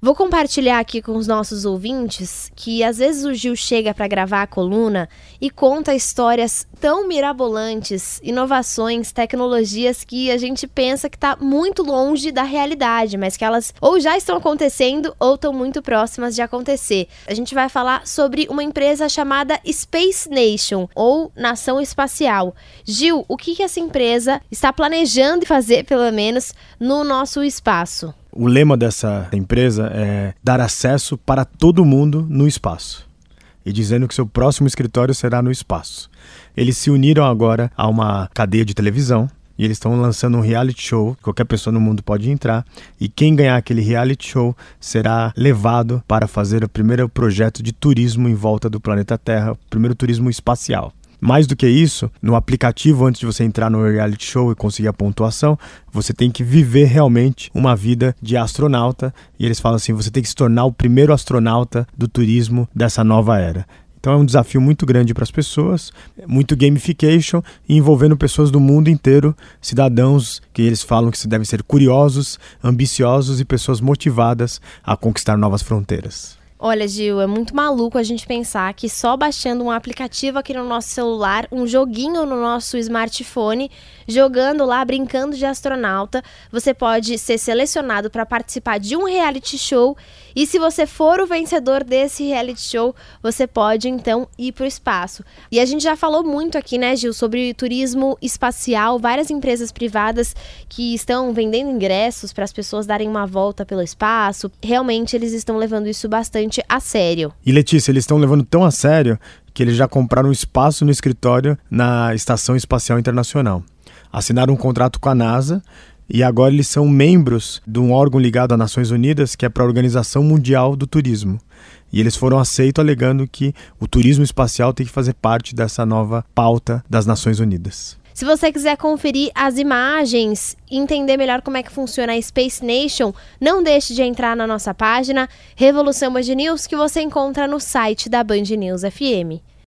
Vou compartilhar aqui com os nossos ouvintes que às vezes o Gil chega para gravar a coluna e conta histórias tão mirabolantes, inovações, tecnologias que a gente pensa que está muito longe da realidade, mas que elas ou já estão acontecendo ou estão muito próximas de acontecer. A gente vai falar sobre uma empresa chamada Space Nation ou Nação Espacial. Gil, o que, que essa empresa está planejando fazer, pelo menos, no nosso espaço? O lema dessa empresa é dar acesso para todo mundo no espaço. E dizendo que seu próximo escritório será no espaço. Eles se uniram agora a uma cadeia de televisão e eles estão lançando um reality show. Qualquer pessoa no mundo pode entrar. E quem ganhar aquele reality show será levado para fazer o primeiro projeto de turismo em volta do planeta Terra, o primeiro turismo espacial. Mais do que isso, no aplicativo, antes de você entrar no reality show e conseguir a pontuação, você tem que viver realmente uma vida de astronauta. E eles falam assim: você tem que se tornar o primeiro astronauta do turismo dessa nova era. Então é um desafio muito grande para as pessoas, muito gamification, envolvendo pessoas do mundo inteiro, cidadãos que eles falam que devem ser curiosos, ambiciosos e pessoas motivadas a conquistar novas fronteiras. Olha, Gil, é muito maluco a gente pensar que só baixando um aplicativo aqui no nosso celular, um joguinho no nosso smartphone, jogando lá, brincando de astronauta, você pode ser selecionado para participar de um reality show. E se você for o vencedor desse reality show, você pode então ir para o espaço. E a gente já falou muito aqui, né, Gil, sobre turismo espacial, várias empresas privadas que estão vendendo ingressos para as pessoas darem uma volta pelo espaço. Realmente eles estão levando isso bastante bastante a sério. E Letícia, eles estão levando tão a sério que eles já compraram espaço no escritório na Estação Espacial Internacional. Assinaram um contrato com a NASA e agora eles são membros de um órgão ligado às Nações Unidas, que é para a Organização Mundial do Turismo. E eles foram aceitos alegando que o turismo espacial tem que fazer parte dessa nova pauta das Nações Unidas. Se você quiser conferir as imagens e entender melhor como é que funciona a Space Nation, não deixe de entrar na nossa página Revolução Band News que você encontra no site da Band News FM.